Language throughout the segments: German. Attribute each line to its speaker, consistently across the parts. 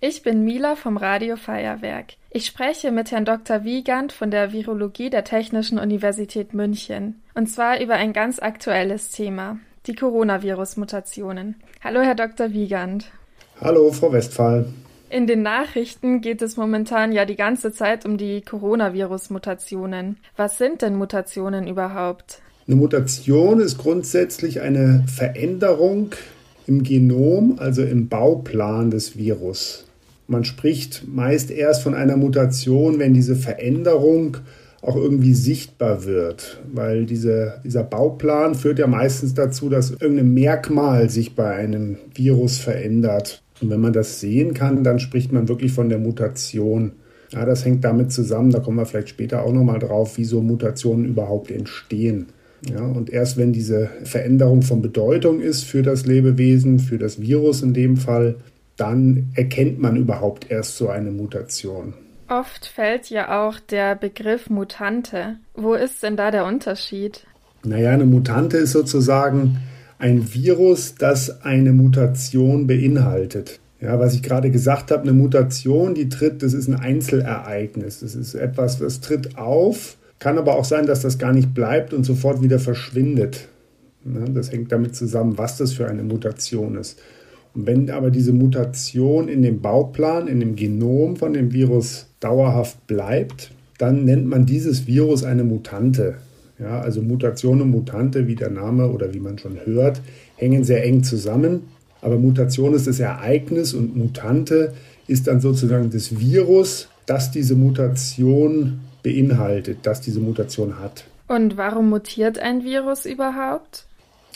Speaker 1: Ich bin Mila vom Radio Feuerwerk. Ich spreche mit Herrn Dr. Wiegand von der Virologie der Technischen Universität München. Und zwar über ein ganz aktuelles Thema, die Coronavirus-Mutationen. Hallo, Herr Dr. Wiegand.
Speaker 2: Hallo, Frau Westphal.
Speaker 1: In den Nachrichten geht es momentan ja die ganze Zeit um die Coronavirus-Mutationen. Was sind denn Mutationen überhaupt?
Speaker 2: Eine Mutation ist grundsätzlich eine Veränderung im Genom, also im Bauplan des Virus. Man spricht meist erst von einer Mutation, wenn diese Veränderung auch irgendwie sichtbar wird, weil diese, dieser Bauplan führt ja meistens dazu, dass irgendein Merkmal sich bei einem Virus verändert. Und wenn man das sehen kann, dann spricht man wirklich von der Mutation. Ja, das hängt damit zusammen, da kommen wir vielleicht später auch nochmal drauf, wie so Mutationen überhaupt entstehen. Ja, und erst wenn diese Veränderung von Bedeutung ist für das Lebewesen, für das Virus in dem Fall, dann erkennt man überhaupt erst so eine Mutation.
Speaker 1: Oft fällt ja auch der Begriff Mutante. Wo ist denn da der Unterschied?
Speaker 2: Naja, eine Mutante ist sozusagen ein Virus, das eine Mutation beinhaltet. Ja, was ich gerade gesagt habe, eine Mutation, die tritt, das ist ein Einzelereignis. Das ist etwas, das tritt auf, kann aber auch sein, dass das gar nicht bleibt und sofort wieder verschwindet. Das hängt damit zusammen, was das für eine Mutation ist. Wenn aber diese Mutation in dem Bauplan, in dem Genom von dem Virus dauerhaft bleibt, dann nennt man dieses Virus eine Mutante. Ja, also Mutation und Mutante, wie der Name oder wie man schon hört, hängen sehr eng zusammen. Aber Mutation ist das Ereignis und Mutante ist dann sozusagen das Virus, das diese Mutation beinhaltet, das diese Mutation hat.
Speaker 1: Und warum mutiert ein Virus überhaupt?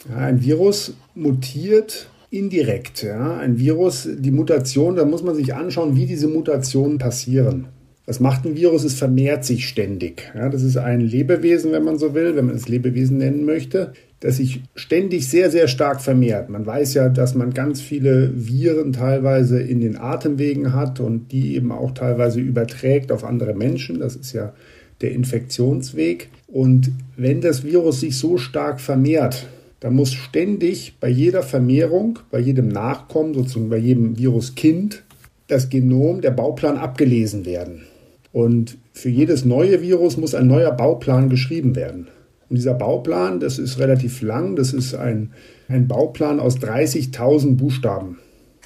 Speaker 2: Ja, ein Virus mutiert indirekt. Ja. Ein Virus, die Mutation, da muss man sich anschauen, wie diese Mutationen passieren. Was macht ein Virus? Es vermehrt sich ständig. Ja, das ist ein Lebewesen, wenn man so will, wenn man es Lebewesen nennen möchte, das sich ständig sehr, sehr stark vermehrt. Man weiß ja, dass man ganz viele Viren teilweise in den Atemwegen hat und die eben auch teilweise überträgt auf andere Menschen. Das ist ja der Infektionsweg. Und wenn das Virus sich so stark vermehrt, dann muss ständig bei jeder Vermehrung, bei jedem Nachkommen, sozusagen bei jedem Viruskind, das Genom, der Bauplan abgelesen werden. Und für jedes neue Virus muss ein neuer Bauplan geschrieben werden. Und dieser Bauplan, das ist relativ lang, das ist ein, ein Bauplan aus 30.000 Buchstaben.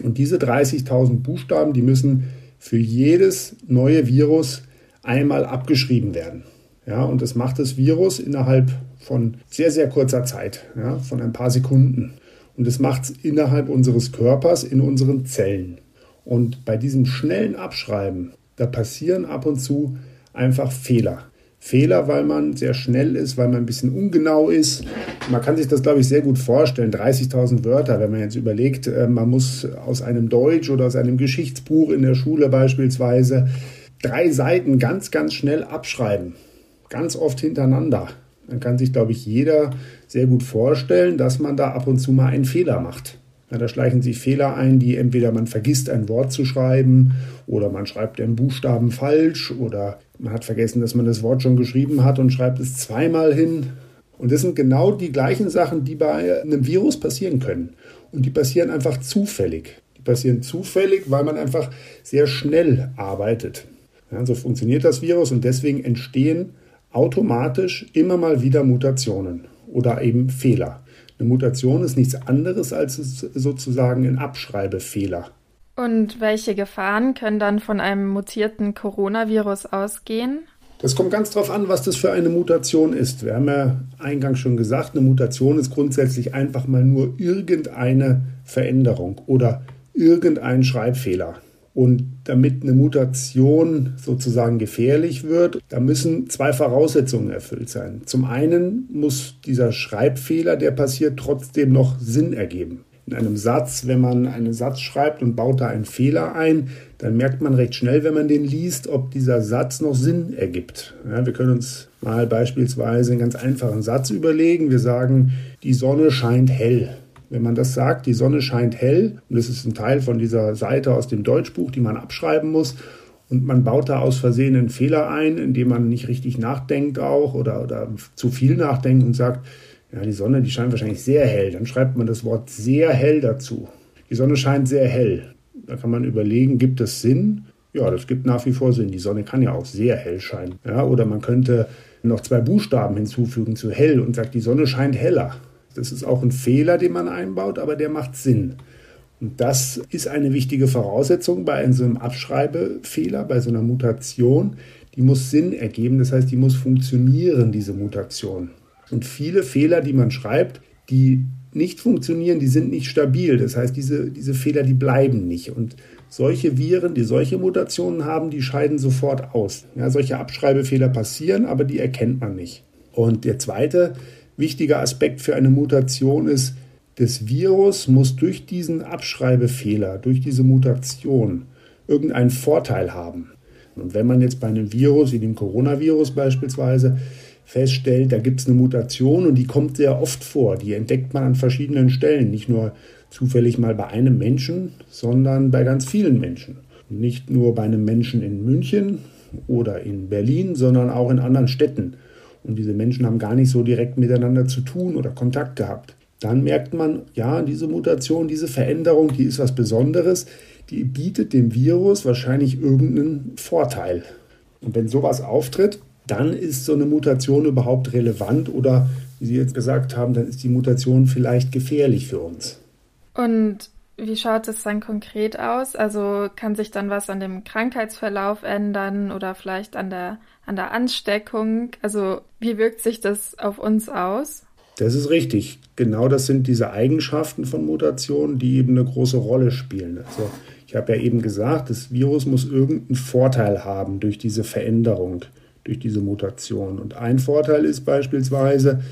Speaker 2: Und diese 30.000 Buchstaben, die müssen für jedes neue Virus einmal abgeschrieben werden. Ja, und das macht das Virus innerhalb von sehr, sehr kurzer Zeit, ja, von ein paar Sekunden. Und das macht es innerhalb unseres Körpers, in unseren Zellen. Und bei diesem schnellen Abschreiben da passieren ab und zu einfach Fehler. Fehler, weil man sehr schnell ist, weil man ein bisschen ungenau ist. Man kann sich das, glaube ich, sehr gut vorstellen. 30.000 Wörter, wenn man jetzt überlegt, äh, man muss aus einem Deutsch oder aus einem Geschichtsbuch in der Schule beispielsweise drei Seiten ganz, ganz schnell abschreiben. Ganz oft hintereinander. Dann kann sich, glaube ich, jeder sehr gut vorstellen, dass man da ab und zu mal einen Fehler macht. Ja, da schleichen sich Fehler ein, die entweder man vergisst, ein Wort zu schreiben oder man schreibt den Buchstaben falsch oder man hat vergessen, dass man das Wort schon geschrieben hat und schreibt es zweimal hin. Und das sind genau die gleichen Sachen, die bei einem Virus passieren können. Und die passieren einfach zufällig. Die passieren zufällig, weil man einfach sehr schnell arbeitet. Ja, so funktioniert das Virus und deswegen entstehen automatisch immer mal wieder Mutationen oder eben Fehler. Eine Mutation ist nichts anderes als sozusagen ein Abschreibefehler.
Speaker 1: Und welche Gefahren können dann von einem mutierten Coronavirus ausgehen?
Speaker 2: Das kommt ganz darauf an, was das für eine Mutation ist. Wir haben ja eingangs schon gesagt, eine Mutation ist grundsätzlich einfach mal nur irgendeine Veränderung oder irgendein Schreibfehler. Und damit eine Mutation sozusagen gefährlich wird, da müssen zwei Voraussetzungen erfüllt sein. Zum einen muss dieser Schreibfehler, der passiert, trotzdem noch Sinn ergeben. In einem Satz, wenn man einen Satz schreibt und baut da einen Fehler ein, dann merkt man recht schnell, wenn man den liest, ob dieser Satz noch Sinn ergibt. Ja, wir können uns mal beispielsweise einen ganz einfachen Satz überlegen. Wir sagen, die Sonne scheint hell. Wenn man das sagt, die Sonne scheint hell, und das ist ein Teil von dieser Seite aus dem Deutschbuch, die man abschreiben muss, und man baut da aus Versehen einen Fehler ein, indem man nicht richtig nachdenkt auch oder, oder zu viel nachdenkt und sagt, ja, die Sonne, die scheint wahrscheinlich sehr hell. Dann schreibt man das Wort sehr hell dazu. Die Sonne scheint sehr hell. Da kann man überlegen, gibt es Sinn? Ja, das gibt nach wie vor Sinn. Die Sonne kann ja auch sehr hell scheinen. Ja, oder man könnte noch zwei Buchstaben hinzufügen zu hell und sagt, die Sonne scheint heller. Das ist auch ein Fehler, den man einbaut, aber der macht Sinn. Und das ist eine wichtige Voraussetzung bei so einem Abschreibefehler, bei so einer Mutation. Die muss Sinn ergeben, das heißt, die muss funktionieren, diese Mutation. Und viele Fehler, die man schreibt, die nicht funktionieren, die sind nicht stabil. Das heißt, diese, diese Fehler, die bleiben nicht. Und solche Viren, die solche Mutationen haben, die scheiden sofort aus. Ja, solche Abschreibefehler passieren, aber die erkennt man nicht. Und der zweite wichtige Aspekt für eine Mutation ist, das Virus muss durch diesen Abschreibefehler, durch diese Mutation irgendeinen Vorteil haben. Und wenn man jetzt bei einem Virus, wie dem Coronavirus beispielsweise, feststellt, da gibt es eine Mutation und die kommt sehr oft vor, die entdeckt man an verschiedenen Stellen, nicht nur zufällig mal bei einem Menschen, sondern bei ganz vielen Menschen. Nicht nur bei einem Menschen in München oder in Berlin, sondern auch in anderen Städten. Und diese Menschen haben gar nicht so direkt miteinander zu tun oder Kontakt gehabt dann merkt man, ja, diese Mutation, diese Veränderung, die ist was Besonderes, die bietet dem Virus wahrscheinlich irgendeinen Vorteil. Und wenn sowas auftritt, dann ist so eine Mutation überhaupt relevant oder, wie Sie jetzt gesagt haben, dann ist die Mutation vielleicht gefährlich für uns.
Speaker 1: Und wie schaut es dann konkret aus? Also kann sich dann was an dem Krankheitsverlauf ändern oder vielleicht an der, an der Ansteckung? Also wie wirkt sich das auf uns aus?
Speaker 2: Das ist richtig. Genau das sind diese Eigenschaften von Mutationen, die eben eine große Rolle spielen. Also ich habe ja eben gesagt, das Virus muss irgendeinen Vorteil haben durch diese Veränderung, durch diese Mutation. Und ein Vorteil ist beispielsweise,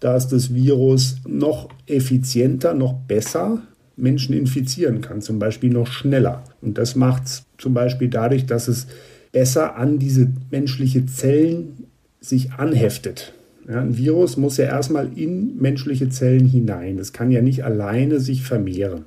Speaker 2: dass das Virus noch effizienter, noch besser Menschen infizieren kann, zum Beispiel noch schneller. Und das macht es zum Beispiel dadurch, dass es besser an diese menschliche Zellen sich anheftet. Ja, ein Virus muss ja erstmal in menschliche Zellen hinein. Es kann ja nicht alleine sich vermehren.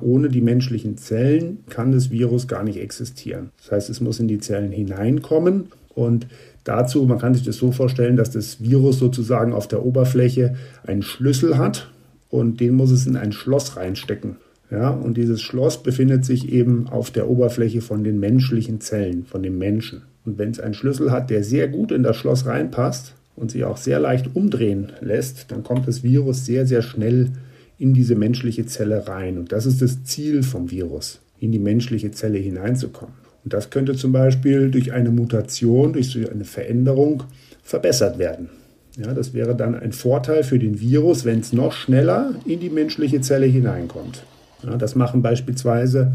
Speaker 2: Ohne die menschlichen Zellen kann das Virus gar nicht existieren. Das heißt, es muss in die Zellen hineinkommen und dazu, man kann sich das so vorstellen, dass das Virus sozusagen auf der Oberfläche einen Schlüssel hat und den muss es in ein Schloss reinstecken. Ja, und dieses Schloss befindet sich eben auf der Oberfläche von den menschlichen Zellen, von dem Menschen. Und wenn es einen Schlüssel hat, der sehr gut in das Schloss reinpasst, und sie auch sehr leicht umdrehen lässt, dann kommt das Virus sehr, sehr schnell in diese menschliche Zelle rein. Und das ist das Ziel vom Virus, in die menschliche Zelle hineinzukommen. Und das könnte zum Beispiel durch eine Mutation, durch eine Veränderung verbessert werden. Ja, das wäre dann ein Vorteil für den Virus, wenn es noch schneller in die menschliche Zelle hineinkommt. Ja, das machen beispielsweise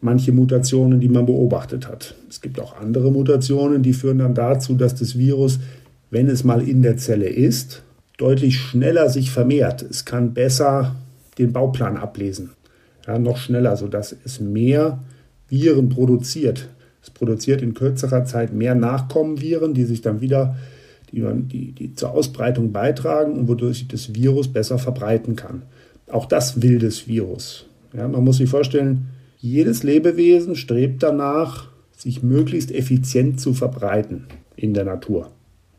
Speaker 2: manche Mutationen, die man beobachtet hat. Es gibt auch andere Mutationen, die führen dann dazu, dass das Virus wenn es mal in der Zelle ist, deutlich schneller sich vermehrt. Es kann besser den Bauplan ablesen. Ja, noch schneller, sodass es mehr Viren produziert. Es produziert in kürzerer Zeit mehr Nachkommenviren, die sich dann wieder die, die, die zur Ausbreitung beitragen und wodurch das Virus besser verbreiten kann. Auch das will das Virus. Ja, man muss sich vorstellen, jedes Lebewesen strebt danach, sich möglichst effizient zu verbreiten in der Natur.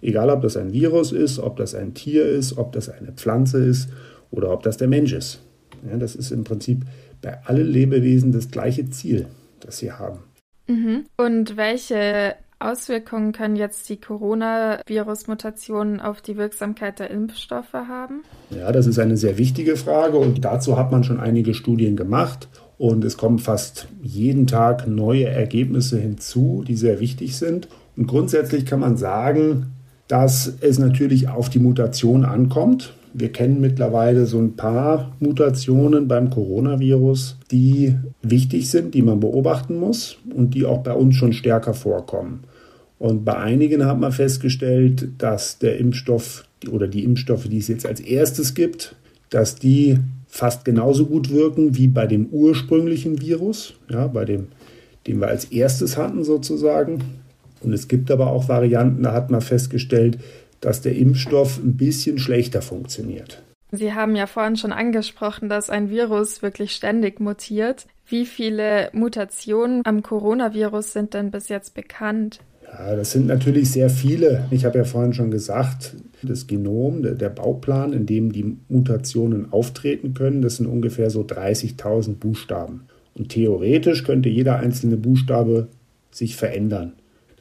Speaker 2: Egal, ob das ein Virus ist, ob das ein Tier ist, ob das eine Pflanze ist oder ob das der Mensch ist. Ja, das ist im Prinzip bei allen Lebewesen das gleiche Ziel, das sie haben.
Speaker 1: Mhm. Und welche Auswirkungen können jetzt die Coronavirus-Mutationen auf die Wirksamkeit der Impfstoffe haben?
Speaker 2: Ja, das ist eine sehr wichtige Frage und dazu hat man schon einige Studien gemacht und es kommen fast jeden Tag neue Ergebnisse hinzu, die sehr wichtig sind. Und grundsätzlich kann man sagen, dass es natürlich auf die Mutation ankommt. Wir kennen mittlerweile so ein paar Mutationen beim Coronavirus, die wichtig sind, die man beobachten muss und die auch bei uns schon stärker vorkommen. Und bei einigen hat man festgestellt, dass der Impfstoff oder die Impfstoffe, die es jetzt als erstes gibt, dass die fast genauso gut wirken wie bei dem ursprünglichen Virus, ja, bei dem, den wir als erstes hatten sozusagen. Und es gibt aber auch Varianten, da hat man festgestellt, dass der Impfstoff ein bisschen schlechter funktioniert.
Speaker 1: Sie haben ja vorhin schon angesprochen, dass ein Virus wirklich ständig mutiert. Wie viele Mutationen am Coronavirus sind denn bis jetzt bekannt?
Speaker 2: Ja, das sind natürlich sehr viele. Ich habe ja vorhin schon gesagt, das Genom, der, Bauplan, in dem die Mutationen auftreten können, das sind ungefähr so 30.000 Buchstaben. Und theoretisch könnte jeder einzelne Buchstabe sich verändern.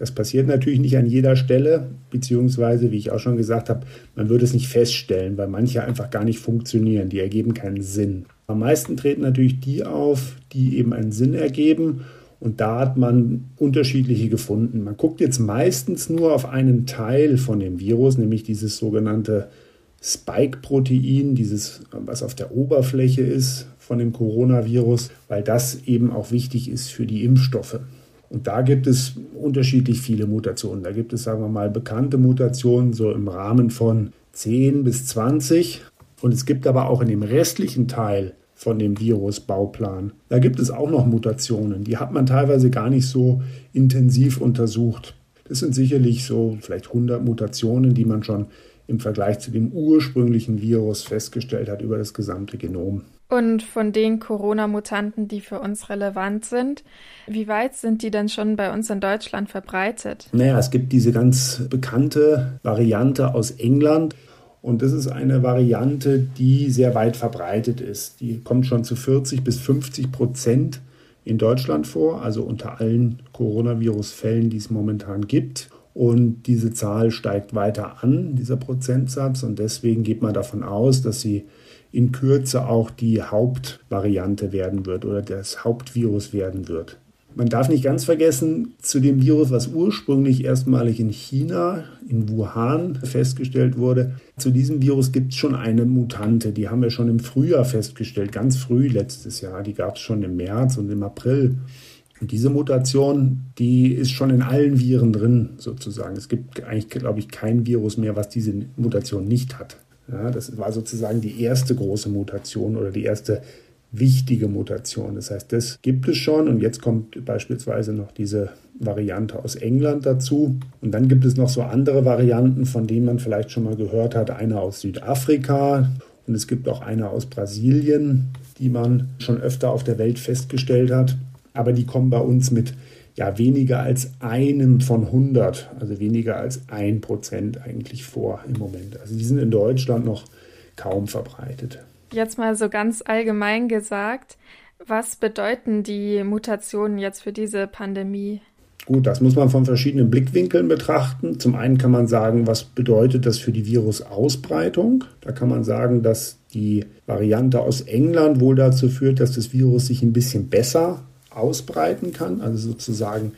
Speaker 2: Das passiert natürlich nicht an jeder Stelle, beziehungsweise, wie ich auch schon gesagt habe, man würde es nicht feststellen, weil manche einfach gar nicht funktionieren, die ergeben keinen Sinn. Am meisten treten natürlich die auf, die eben einen Sinn ergeben und da hat man unterschiedliche gefunden. Man guckt jetzt meistens nur auf einen Teil von dem Virus, nämlich dieses sogenannte Spike-Protein, dieses, was auf der Oberfläche ist von dem Coronavirus, weil das eben auch wichtig ist für die Impfstoffe. Und da gibt es unterschiedlich viele Mutationen. Da gibt es, sagen wir mal, bekannte Mutationen, so im Rahmen von 10 bis 20. Und es gibt aber auch in dem restlichen Teil von dem Virusbauplan, da gibt es auch noch Mutationen. Die hat man teilweise gar nicht so intensiv untersucht. Das sind sicherlich so vielleicht 100 Mutationen, die man schon im Vergleich zu dem ursprünglichen Virus festgestellt hat über das gesamte Genom.
Speaker 1: Und von den Corona-Mutanten, die für uns relevant sind, wie weit sind die denn schon bei uns in Deutschland verbreitet?
Speaker 2: Naja, es gibt diese ganz bekannte Variante aus England. Und das ist eine Variante, die sehr weit verbreitet ist. Die kommt schon zu 40 bis 50 Prozent in Deutschland vor, also unter allen Coronavirus-Fällen, die es momentan gibt. Und diese Zahl steigt weiter an, dieser Prozentsatz. Und deswegen geht man davon aus, dass sie in Kürze auch die Hauptvariante werden wird oder das Hauptvirus werden wird. Man darf nicht ganz vergessen, zu dem Virus, was ursprünglich erstmalig in China, in Wuhan festgestellt wurde, zu diesem Virus gibt es schon eine Mutante. Die haben wir schon im Frühjahr festgestellt, ganz früh letztes Jahr. Die gab es schon im März und im April. Und diese Mutation, die ist schon in allen Viren drin, sozusagen. Es gibt eigentlich, glaube ich, kein Virus mehr, was diese Mutation nicht hat. Ja, das war sozusagen die erste große Mutation oder die erste wichtige Mutation. Das heißt, das gibt es schon und jetzt kommt beispielsweise noch diese Variante aus England dazu. Und dann gibt es noch so andere Varianten, von denen man vielleicht schon mal gehört hat. Eine aus Südafrika und es gibt auch eine aus Brasilien, die man schon öfter auf der Welt festgestellt hat aber die kommen bei uns mit ja, weniger als einem von 100, also weniger als ein Prozent eigentlich vor im Moment. Also die sind in Deutschland noch kaum verbreitet.
Speaker 1: Jetzt mal so ganz allgemein gesagt, was bedeuten die Mutationen jetzt für diese Pandemie?
Speaker 2: Gut, das muss man von verschiedenen Blickwinkeln betrachten. Zum einen kann man sagen, was bedeutet das für die Virusausbreitung? Da kann man sagen, dass die Variante aus England wohl dazu führt, dass das Virus sich ein bisschen besser ausbreiten kann, also sozusagen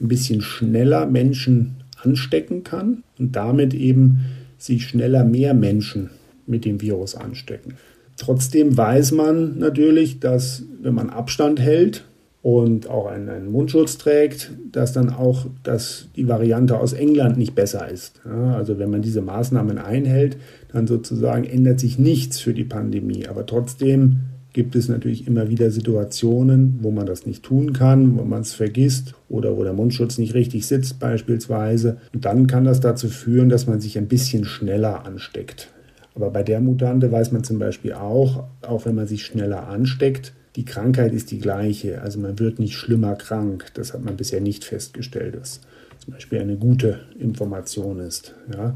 Speaker 2: ein bisschen schneller Menschen anstecken kann und damit eben sich schneller mehr Menschen mit dem Virus anstecken. Trotzdem weiß man natürlich, dass wenn man Abstand hält und auch einen, einen Mundschutz trägt, dass dann auch dass die Variante aus England nicht besser ist. Ja, also wenn man diese Maßnahmen einhält, dann sozusagen ändert sich nichts für die Pandemie. Aber trotzdem gibt es natürlich immer wieder Situationen, wo man das nicht tun kann, wo man es vergisst oder wo der Mundschutz nicht richtig sitzt beispielsweise. Und dann kann das dazu führen, dass man sich ein bisschen schneller ansteckt. Aber bei der Mutante weiß man zum Beispiel auch, auch wenn man sich schneller ansteckt, die Krankheit ist die gleiche. Also man wird nicht schlimmer krank. Das hat man bisher nicht festgestellt, was zum Beispiel eine gute Information ist. Ja.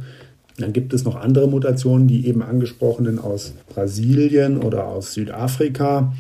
Speaker 2: Dann gibt es noch andere Mutationen, die eben angesprochenen aus Brasilien oder aus Südafrika.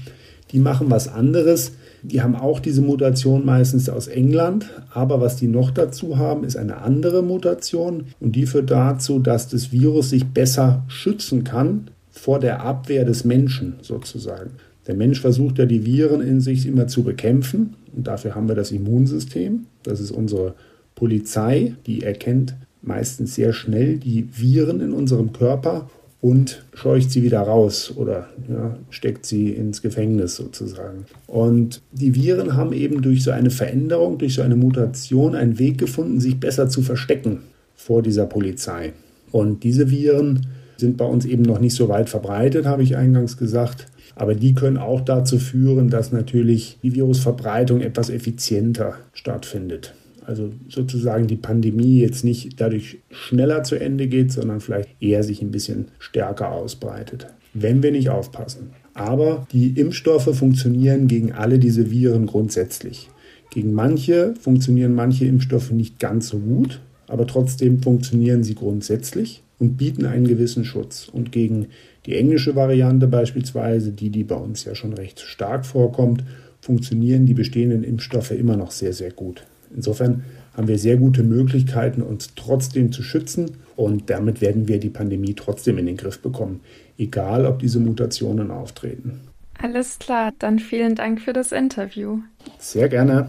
Speaker 2: Die machen was anderes. Die haben auch diese Mutation meistens aus England, aber was die noch dazu haben, ist eine andere Mutation und die führt dazu, dass das Virus sich besser schützen kann vor der Abwehr des Menschen sozusagen. Der Mensch versucht ja die Viren in sich immer zu bekämpfen und dafür haben wir das Immunsystem. Das ist unsere Polizei, die erkennt meistens sehr schnell die Viren in unserem Körper und scheucht sie wieder raus oder ja, steckt sie ins Gefängnis sozusagen. Und die Viren haben eben durch so eine Veränderung, durch so eine Mutation einen Weg gefunden, sich besser zu verstecken vor dieser Polizei. Und diese Viren sind bei uns eben noch nicht so weit verbreitet, habe ich eingangs gesagt. Aber die können auch dazu führen, dass natürlich die Virusverbreitung etwas effizienter stattfindet. Also sozusagen die Pandemie jetzt nicht dadurch schneller zu Ende geht, sondern vielleicht eher sich ein bisschen stärker ausbreitet, wenn wir nicht aufpassen. Aber die Impfstoffe funktionieren gegen alle diese Viren grundsätzlich. Gegen manche funktionieren manche Impfstoffe nicht ganz so gut, aber trotzdem funktionieren sie grundsätzlich und bieten einen gewissen Schutz. Und gegen die englische Variante beispielsweise, die, die bei uns ja schon recht stark vorkommt, funktionieren die bestehenden Impfstoffe immer noch sehr, sehr gut. Insofern haben wir sehr gute Möglichkeiten, uns trotzdem zu schützen und damit werden wir die Pandemie trotzdem in den Griff bekommen, egal ob diese Mutationen auftreten.
Speaker 1: Alles klar, dann vielen Dank für das Interview.
Speaker 2: Sehr gerne.